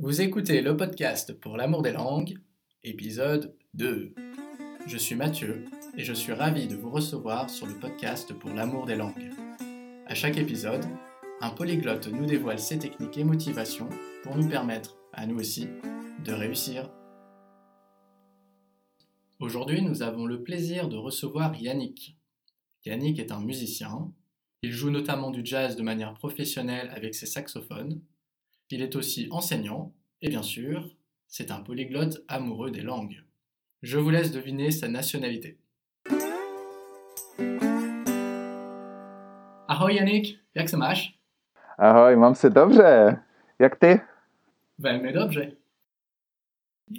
Vous écoutez le podcast pour l'amour des langues, épisode 2. Je suis Mathieu et je suis ravi de vous recevoir sur le podcast pour l'amour des langues. À chaque épisode, un polyglotte nous dévoile ses techniques et motivations pour nous permettre, à nous aussi, de réussir. Aujourd'hui, nous avons le plaisir de recevoir Yannick. Yannick est un musicien. Il joue notamment du jazz de manière professionnelle avec ses saxophones il est aussi enseignant et bien sûr, c'est un polyglotte amoureux des langues. Je vous laisse deviner sa nationalité. Ahoj Janik, jak se máš? Ahoj, mám se dobře. Jak ty? Velmi.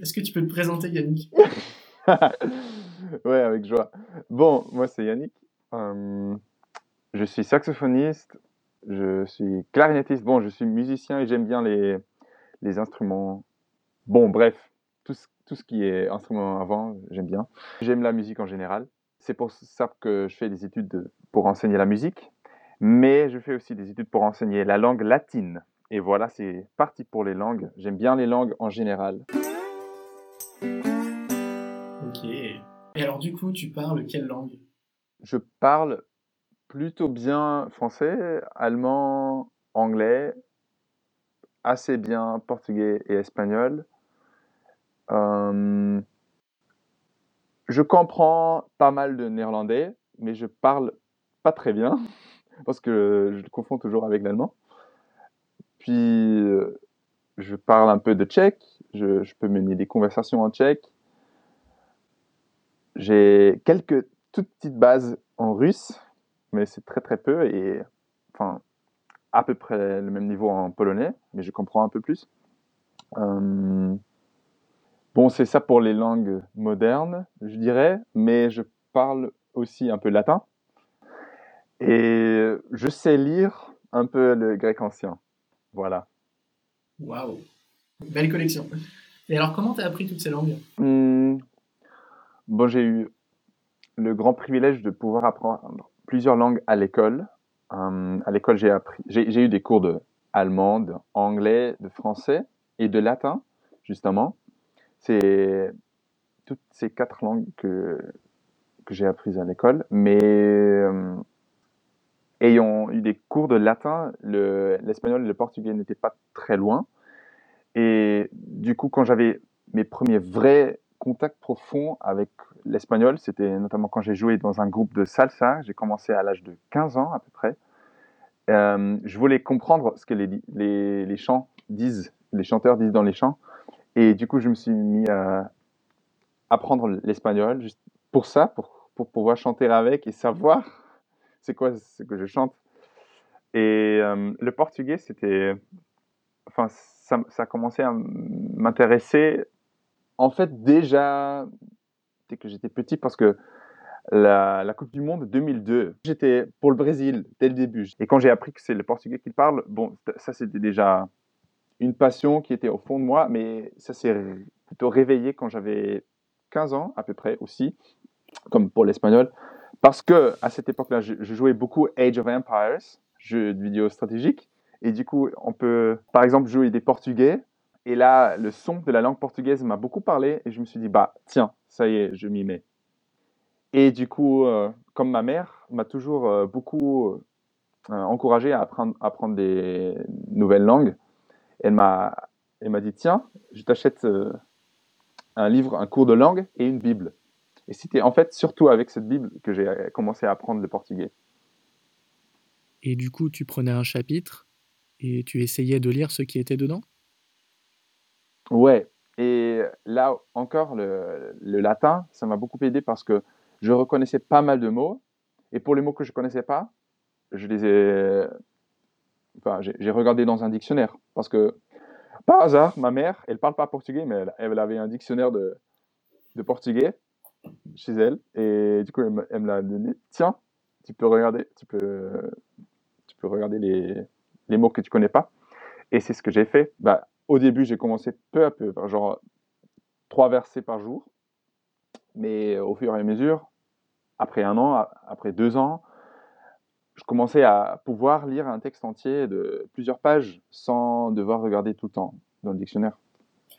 Est-ce que tu peux te présenter Yannick Oui, avec joie. Bon, moi c'est Yannick. Euh, je suis saxophoniste, je suis clarinettiste. Bon, je suis musicien et j'aime bien les, les instruments. Bon, bref, tout ce, tout ce qui est instrument avant, j'aime bien. J'aime la musique en général. C'est pour ça que je fais des études pour enseigner la musique. Mais je fais aussi des études pour enseigner la langue latine. Et voilà, c'est parti pour les langues. J'aime bien les langues en général. Ok. Et alors du coup, tu parles quelle langue? Je parle plutôt bien français, allemand, anglais, assez bien portugais et espagnol. Euh, je comprends pas mal de néerlandais, mais je parle pas très bien parce que je le confonds toujours avec l'allemand. Puis euh, je parle un peu de tchèque, je peux mener des conversations en tchèque. J'ai quelques toutes petites bases en russe, mais c'est très très peu et enfin à peu près le même niveau en polonais, mais je comprends un peu plus. Euh, bon, c'est ça pour les langues modernes, je dirais, mais je parle aussi un peu latin et je sais lire un peu le grec ancien. Voilà. Waouh, belle collection. Et alors, comment tu as appris toutes ces langues? Hmm, Bon, j'ai eu le grand privilège de pouvoir apprendre plusieurs langues à l'école. Euh, à l'école, j'ai eu des cours de allemand, d'anglais, de français et de latin, justement. C'est toutes ces quatre langues que, que j'ai apprises à l'école. Mais euh, ayant eu des cours de latin, l'espagnol et le portugais n'étaient pas très loin. Et du coup, quand j'avais mes premiers vrais contact profond avec l'espagnol, c'était notamment quand j'ai joué dans un groupe de salsa. J'ai commencé à l'âge de 15 ans à peu près. Euh, je voulais comprendre ce que les, les, chants disent, les chanteurs disent dans les chants. Et du coup, je me suis mis à apprendre l'espagnol juste pour ça, pour, pour pouvoir chanter avec et savoir c'est quoi ce que je chante. Et euh, le portugais, c'était. Enfin, ça a commencé à m'intéresser en fait, déjà, dès que j'étais petit, parce que la, Coupe du Monde 2002, j'étais pour le Brésil dès le début. Et quand j'ai appris que c'est le portugais qui parle, bon, ça c'était déjà une passion qui était au fond de moi, mais ça s'est plutôt réveillé quand j'avais 15 ans à peu près aussi, comme pour l'espagnol, parce que à cette époque-là, je, je, jouais beaucoup Age of Empires, jeu de vidéo stratégique, et du coup, on peut par exemple jouer des Portugais et là, le son de la langue portugaise m'a beaucoup parlé et je me suis dit, bah tiens, ça y est, je m'y mets. Et du coup, euh, comme ma mère m'a toujours euh, beaucoup euh, encouragé à apprendre, apprendre des nouvelles langues, elle m'a, elle m'a dit, tiens, je t'achète un livre, un cours de langue et une Bible. Et c'était en fait surtout avec cette Bible que j'ai commencé à apprendre le portugais. Et du coup, tu prenais un chapitre et tu essayais de lire ce qui était dedans? Ouais, et là encore, le, latin, ça m'a beaucoup aidé parce que je reconnaissais pas mal de mots, et pour les mots que je connaissais pas, je les ai, enfin, j'ai regardé dans un dictionnaire parce que par hasard, ma mère, elle parle pas portugais, mais elle, avait un dictionnaire de, de, portugais chez elle, et du coup, elle, me l'a donné. Tiens, tu peux regarder, tu peux, tu peux regarder les, les mots que tu connais pas. Et c'est ce que j'ai fait. Bah, au début, j'ai commencé peu à peu, genre trois versets par jour. Mais au fur et à mesure, après un an, après deux ans, je commençais à pouvoir lire un texte entier de plusieurs pages sans devoir regarder tout le temps. dans le dictionnaire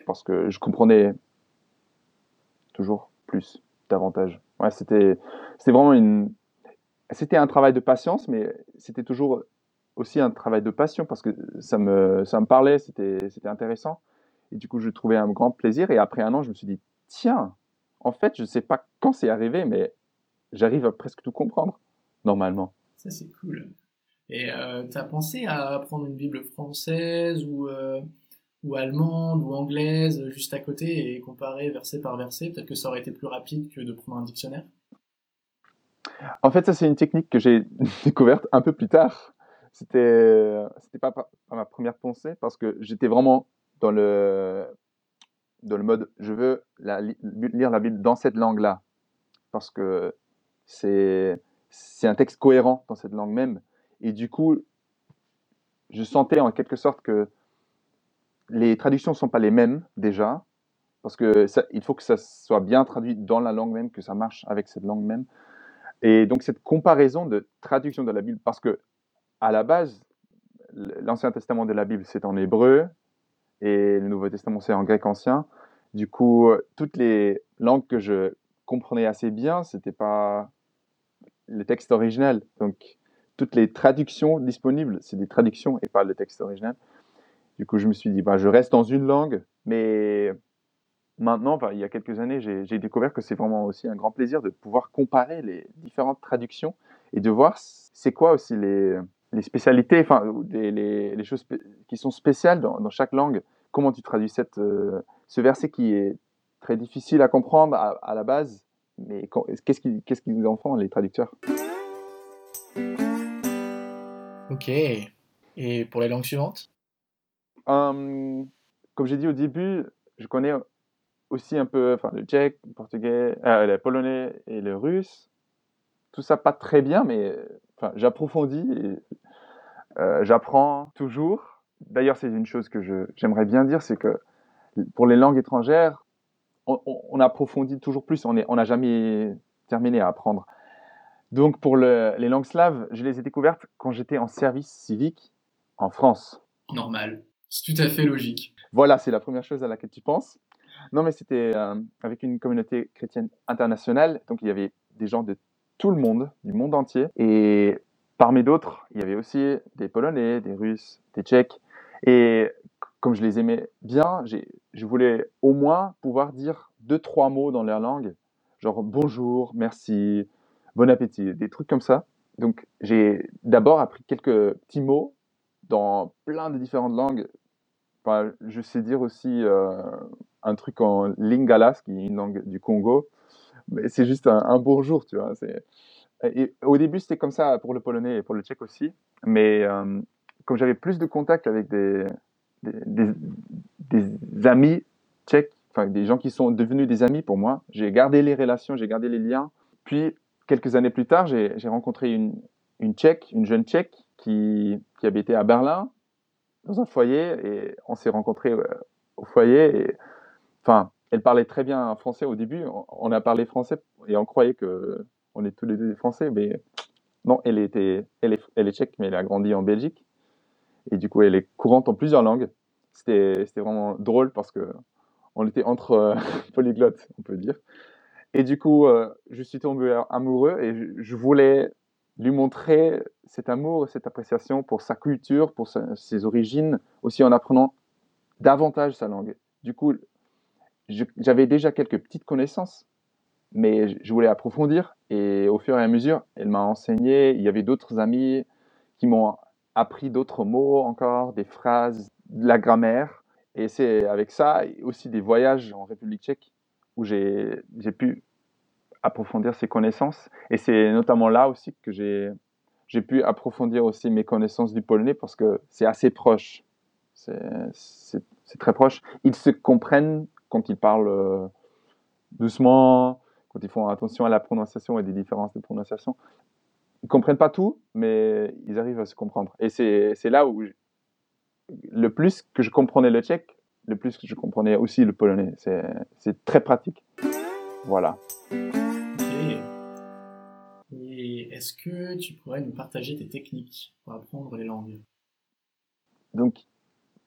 parce que je comprenais toujours plus, davantage. Ouais, c'était, vraiment une, c'était un travail de patience, mais c'était toujours aussi un travail de passion parce que ça me, ça me parlait, c'était, c'était intéressant. Et du coup, je trouvais un grand plaisir. Et après un an, je me suis dit, tiens, en fait, je ne sais pas quand c'est arrivé, mais j'arrive à presque tout comprendre, normalement. Ça, c'est cool. Et euh, tu as pensé à apprendre une Bible française ou, euh, ou allemande ou anglaise juste à côté et comparer verset par verset? Peut-être que ça aurait été plus rapide que de prendre un dictionnaire? En fait, ça, c'est une technique que j'ai découverte un peu plus tard. C'était, c'était pas, ma première pensée parce que j'étais vraiment dans le, dans le mode je veux lire la Bible dans cette langue-là parce que c'est, c'est un texte cohérent dans cette langue même. Et du coup, je sentais en quelque sorte que les traductions sont pas les mêmes déjà, parce que il faut que ça soit bien traduit dans la langue même, que ça marche avec cette langue même. Et donc cette comparaison de traduction de la Bible, parce que à la base, l'Ancien Testament de la Bible c'est en hébreu et le Nouveau Testament c'est en grec ancien. Du coup, toutes les langues que je comprenais assez bien, c'était pas le texte original. Donc toutes les traductions disponibles, c'est des traductions et pas le texte original. Du coup, je me suis dit, bah, je reste dans une langue, mais maintenant, il y a quelques années, j'ai découvert que c'est vraiment aussi un grand plaisir de pouvoir comparer les différentes traductions et de voir c'est quoi aussi les, les spécialités, enfin, les, les, choses qui sont spéciales dans, chaque langue. Comment tu traduis cette, euh, ce verset qui est très difficile à comprendre à, la base, mais qu'est-ce qu'ils qu qui nous en font, les traducteurs? Ok. Et pour les langues suivantes? Hum, Comme j'ai dit au début, je connais aussi un peu enfin, le tchèque, le portugais, euh, le polonais et le russe. Tout ça pas très bien, mais enfin, j'approfondis et euh, j'apprends toujours. D'ailleurs, c'est une chose que j'aimerais bien dire, c'est que pour les langues étrangères, on, on approfondit toujours plus. On n'a on jamais terminé à apprendre. Donc pour les langues slaves, je les ai découvertes quand j'étais en service civique en France. Normal. C'est tout à fait logique. Voilà, c'est la première chose à laquelle tu penses. Non, mais c'était euh, avec une communauté chrétienne internationale. Donc il y avait des gens de tout le monde, du monde entier. Et parmi d'autres, il y avait aussi des Polonais, des Russes, des Tchèques. Et comme je les aimais bien, je voulais au moins pouvoir dire deux, trois mots dans leur langue. Genre bonjour, merci, bon appétit, des trucs comme ça. Donc j'ai d'abord appris quelques petits mots dans plein de différentes langues. Je sais dire aussi euh, un truc en lingala, qui est une langue du Congo, c'est juste un, bonjour, tu vois. Et au début, c'était comme ça pour le polonais et pour le tchèque aussi, mais euh, comme j'avais plus de contact avec des, amis tchèques, enfin des gens qui sont devenus des amis pour moi, j'ai gardé les relations, j'ai gardé les liens. Puis quelques années plus tard, j'ai rencontré une, Tchèque, une jeune Tchèque qui, habitait à Berlin, dans un foyer, et on s'est rencontrés euh, au foyer. Enfin, elle parlait très bien français au début. On, a parlé français et on croyait que on est tous les deux français, mais non, elle était, elle est, elle est tchèque, mais elle a grandi en Belgique. Et du coup, elle est courante en plusieurs langues. C'était vraiment drôle parce que on était entre polyglottes, on peut dire. Et du coup, euh, je suis tombé amoureux et je, voulais lui montrer cet amour, cette appréciation pour sa culture, pour ses origines, aussi en apprenant davantage sa langue. Du coup, j'avais déjà quelques petites connaissances, mais je voulais approfondir. Et au fur et à mesure, elle m'a enseigné. Il y avait d'autres amis qui m'ont appris d'autres mots encore, des phrases, de la grammaire. Et c'est avec ça, aussi des voyages en République tchèque, où j'ai pu approfondir ses connaissances. Et c'est notamment là aussi que j'ai pu approfondir aussi mes connaissances du polonais parce que c'est assez proche. C'est très proche. Ils se comprennent quand ils parlent euh, doucement, quand ils font attention à la prononciation et des différences de prononciation. Ils comprennent pas tout, mais ils arrivent à se comprendre. Et c'est là où le plus que je comprenais le tchèque, le plus que je comprenais aussi le polonais. C'est très pratique. Voilà. Et est-ce que tu pourrais nous partager tes techniques pour apprendre les langues? Donc,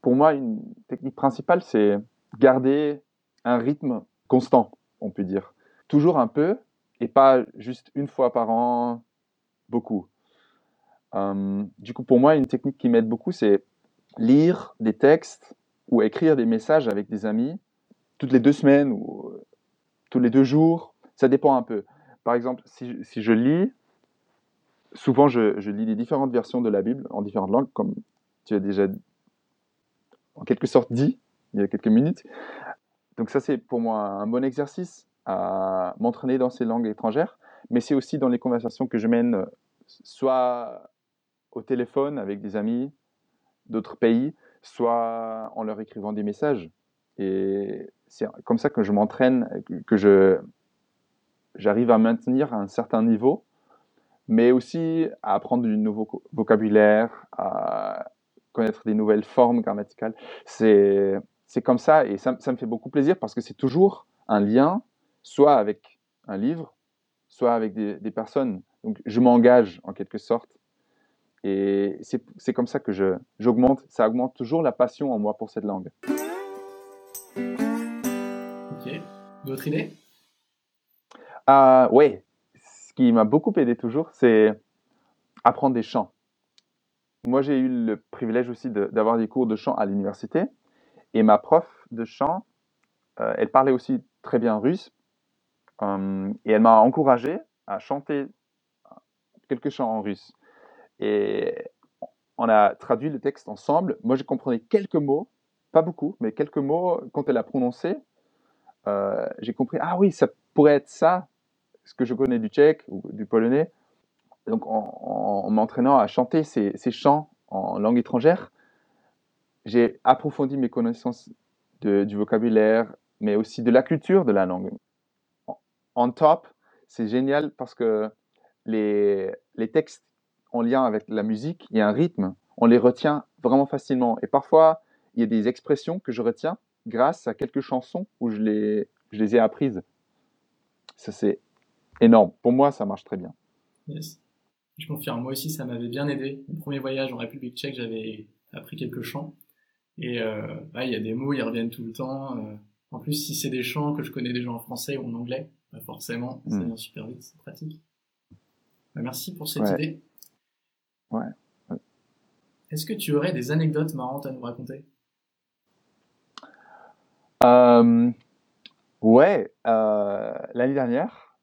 pour moi, une technique principale, c'est garder un rythme constant, on peut dire. Toujours un peu, et pas juste une fois par an, beaucoup. Euh, du coup, pour moi, une technique qui m'aide beaucoup, c'est lire des textes ou écrire des messages avec des amis toutes les deux semaines ou euh, tous les deux jours. Ça dépend un peu. Par exemple, si, si je lis, souvent je, je, lis les différentes versions de la Bible en différentes langues, comme tu as déjà en quelque sorte dit il y a quelques minutes. Donc ça, c'est pour moi un bon exercice à m'entraîner dans ces langues étrangères, mais c'est aussi dans les conversations que je mène, soit au téléphone avec des amis d'autres pays, soit en leur écrivant des messages. Et c'est comme ça que je m'entraîne, que je j'arrive à maintenir un certain niveau, mais aussi à apprendre du nouveau vocabulaire, à connaître des nouvelles formes grammaticales. C'est comme ça et ça, ça me fait beaucoup plaisir parce que c'est toujours un lien soit avec un livre, soit avec des, des personnes. Donc je m'engage en quelque sorte. Et c'est comme ça que j'augmente, ça augmente toujours la passion en moi pour cette langue. Ok. D'autres idées? Euh, Oui. Ce qui m'a beaucoup aidé toujours, c'est apprendre des chants. Moi, j'ai eu le privilège aussi d'avoir des cours de chant à l'université. Et ma prof de chant, euh, elle parlait aussi très bien russe. Euh, et elle m'a encouragé à chanter quelques chants en russe. Et on a traduit le texte ensemble. Moi, je comprenais quelques mots, pas beaucoup, mais quelques mots. Quand elle a prononcé, euh, j'ai compris, ah oui, ça pourrait être ça, ce que je connais du tchèque ou du polonais. Donc, en, m'entraînant à chanter ces, chants en langue étrangère, j'ai approfondi mes connaissances du vocabulaire, mais aussi de la culture de la langue en top, c'est génial parce que les, les textes en lien avec la musique, il y a un rythme, on les retient vraiment facilement. Et parfois, il y a des expressions que je retiens grâce à quelques chansons où je les, je les ai apprises. Ça, c'est énorme. Pour moi, ça marche très bien. Yes. Je confirme. Moi aussi, ça m'avait bien aidé. Mon premier voyage en République tchèque, j'avais appris quelques chants. Et euh, il y a des mots, ils reviennent tout le temps. Euh, en plus, si c'est des chants que je connais déjà en français ou en anglais, bah, forcément, ça hmm. vient super vite, c'est pratique. Bah, merci pour cette idée. Ouais. Est-ce que tu aurais des anecdotes marrantes à nous raconter? Euh, Ouais, euh, l'année dernière,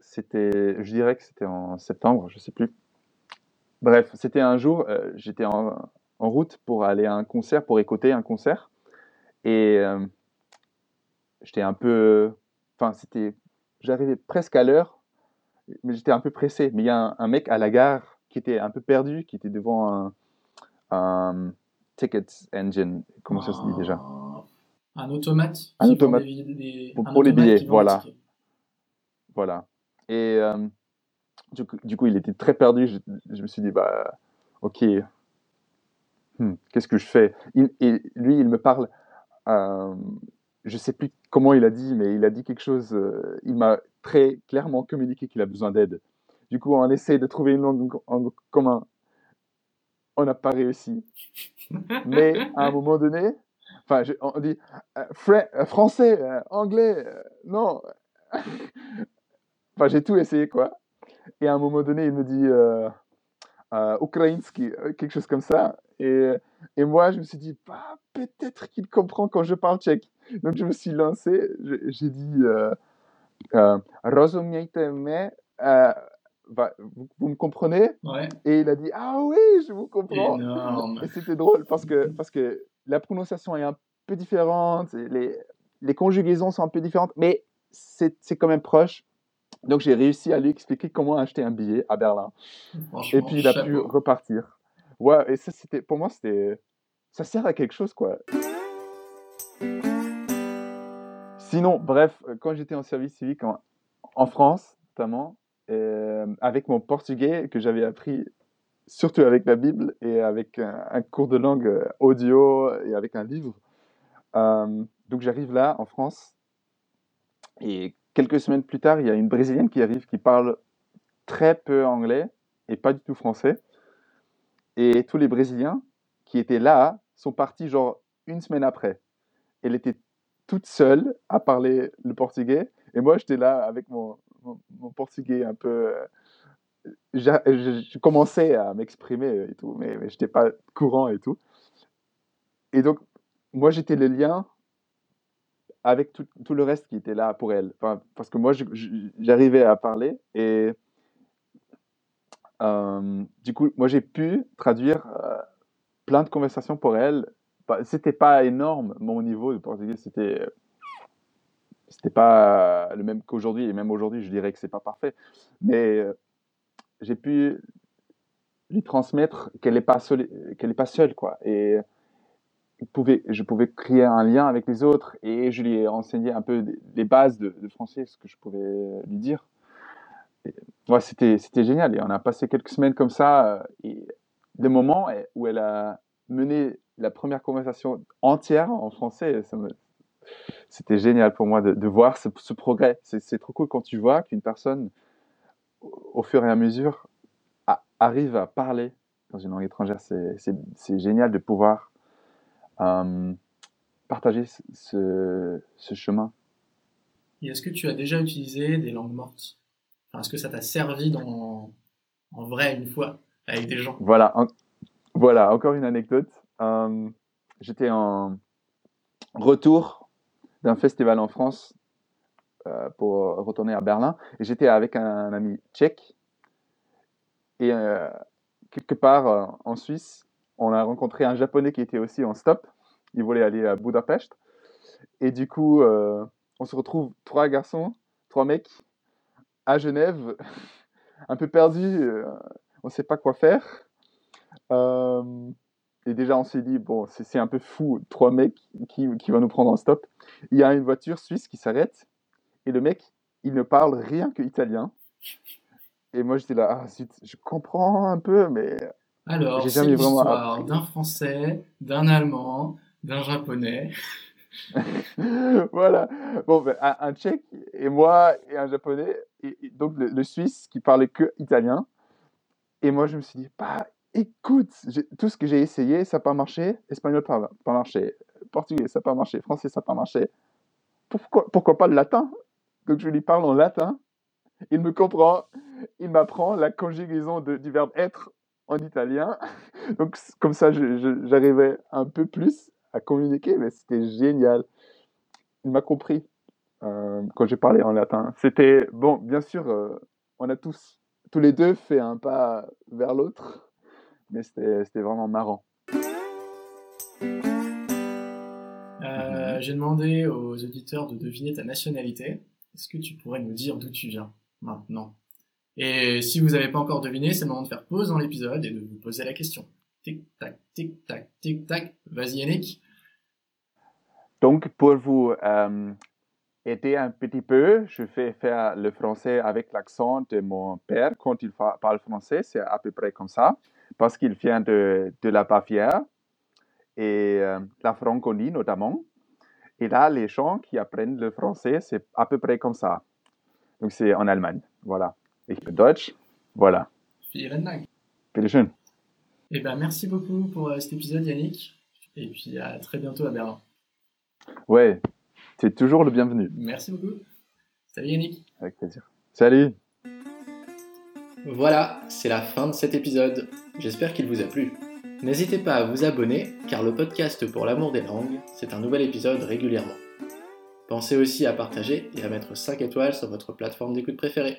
c'était, je dirais que c'était en septembre, je sais plus. Bref, c'était un jour, euh, j'étais en, en, route pour aller à un concert, pour écouter un concert, et euh, j'étais un peu, enfin, c'était j'arrivais presque à l'heure, mais j'étais un peu pressé. Mais il y a un, mec à la gare qui était un peu perdu, qui était devant un, ticket engine. Comment ça se dit déjà? Un automate. Un automate. Pour, les billets, voilà. Voilà. Et euh, du, coup, il était très perdu. Je, me suis dit, bah, ok, hmm, qu'est-ce que je fais? Et lui, il me parle. Euh, je sais plus comment il a dit, mais il a dit quelque chose. Euh, il m'a très clairement communiqué qu'il a besoin d'aide. Du coup, on essaie de trouver une langue en commun. On n'a pas réussi. Mais à un moment donné, enfin, on dit euh, euh, français, anglais, non. enfin, j'ai tout essayé, quoi. Et à un moment donné, il me dit ukrainski, quelque chose comme ça. Et, et moi, je me suis dit, bah, peut-être qu'il comprend quand je parle tchèque. Donc je me suis lancé, j'ai dit euh, euh, me, euh, vous, vous, me comprenez? Ouais. Et il a dit Ah oui, je vous comprends. Énorme. Et c'était drôle parce que, parce que la prononciation est un peu différente, les, les conjugaisons sont un peu différentes, mais c'est quand même proche. Donc j'ai réussi à lui expliquer comment acheter un billet à Berlin. Et puis il a pu repartir. Ouais, et ça c'était pour moi c'était ça sert à quelque chose quoi. Sinon, bref, quand j'étais en service civique en, France, notamment, euh, avec mon portugais que j'avais appris surtout avec la Bible et avec un, cours de langue euh, audio et avec un livre. Euh, donc j'arrive là en France et quelques semaines plus tard, il y a une Brésilienne qui arrive qui parle très peu anglais et pas du tout français. Et tous les Brésiliens qui étaient là sont partis genre une semaine après. Elle était toute seule à parler le portugais. Et moi, j'étais là avec mon, mon, portugais un peu. Euh, je, commençais à m'exprimer et tout, mais, mais je n'étais pas courant et tout. Et donc, moi, j'étais le lien avec tout, tout, le reste qui était là pour elle. Enfin, parce que moi, j'arrivais à parler et euh, du coup, moi, j'ai pu traduire euh, plein de conversations pour elle. C'était pas énorme, mon niveau de portugais, c'était c'était pas le même qu'aujourd'hui et même aujourd'hui je dirais que c'est pas parfait. Mais euh, j'ai pu lui transmettre qu'elle est pas seule qu'elle pas seule quoi. Et je pouvais créer un lien avec les autres et je lui ai enseigné un peu les bases de, français ce que je pouvais lui dire ouais, c'était génial on a passé quelques semaines comme ça euh, des moments où elle a mené la première conversation entière en français c'était génial pour moi de, voir ce, progrès. C'est trop cool quand tu vois qu'une personne, au fur et à mesure, arrive à parler dans une langue étrangère. C'est génial de pouvoir euh, partager ce, chemin. Est-ce que tu as déjà utilisé des langues mortes? Est-ce que ça t'a servi dans, en vrai une fois avec des gens Voilà, voilà encore une anecdote. Euh, j'étais en retour d'un festival en France euh, pour retourner à Berlin. Et j'étais avec un, ami tchèque. Et euh, quelque part en Suisse, on a rencontré un japonais qui était aussi en stop. Il voulait aller à Budapest. Et du coup, on se retrouve trois garçons, trois mecs à Genève, un peu perdus. on ne sait pas quoi faire. Et déjà, on s'est dit, bon, c'est un peu fou, trois mecs qui, qui vont nous prendre en stop. Il y a une voiture suisse qui s'arrête, et le mec, il ne parle rien que italien. Et moi, j'étais là, ah, je comprends un peu, mais. Alors, c'est l'histoire d'un français, d'un allemand, d'un japonais. voilà. Bon, ben, un, tchèque et moi et un japonais, et, donc le, suisse qui parlait que italien. Et moi, je me suis dit, bah, écoute, tout ce que j'ai essayé, ça n'a pas marché. Espagnol, n'a pas marché. Portugais, ça n'a pas marché. Français, ça n'a pas marché. Pourquoi, pourquoi pas le latin? Donc je lui parle en latin. Il me comprend. Il m'apprend la conjugaison du verbe être en italien. Donc comme ça, j'arrivais un peu plus à communiquer, mais c'était génial. Il m'a compris euh, quand j'ai parlé en latin. C'était, bon, bien sûr, euh, on a tous, tous les deux fait un pas vers l'autre mais c'était vraiment marrant. Euh, j'ai demandé aux auditeurs de deviner ta nationalité. Est-ce que tu pourrais nous dire d'où tu viens maintenant? Et si vous n'avez pas encore deviné, c'est le moment de faire pause dans l'épisode et de vous poser la question. Tic-tac, tic-tac, tic-tac. Vas-y Yannick. Donc pour vous euh, aider un petit peu, je vais faire le français avec l'accent de mon père quand il parle français. C'est à peu près comme ça parce qu'il vient de, de, la Bavière et euh, la Franconie notamment. Et là, les gens qui apprennent le français, c'est à peu près comme ça. Donc c'est en Allemagne. Voilà. Ich bin Deutsch. Voilà. Vielen Dank. Bitte schön. Eh ben, merci beaucoup pour euh, cet épisode, Yannick. Et puis à très bientôt à Berlin. Ouais, c'est toujours le bienvenu. Merci beaucoup. Salut Yannick. Avec plaisir. Salut. Voilà, c'est la fin de cet épisode. J'espère qu'il vous a plu. N'hésitez pas à vous abonner, car le podcast pour l'amour des langues, c'est un nouvel épisode régulièrement. Pensez aussi à partager et à mettre 5 étoiles sur votre plateforme d'écoute préférée.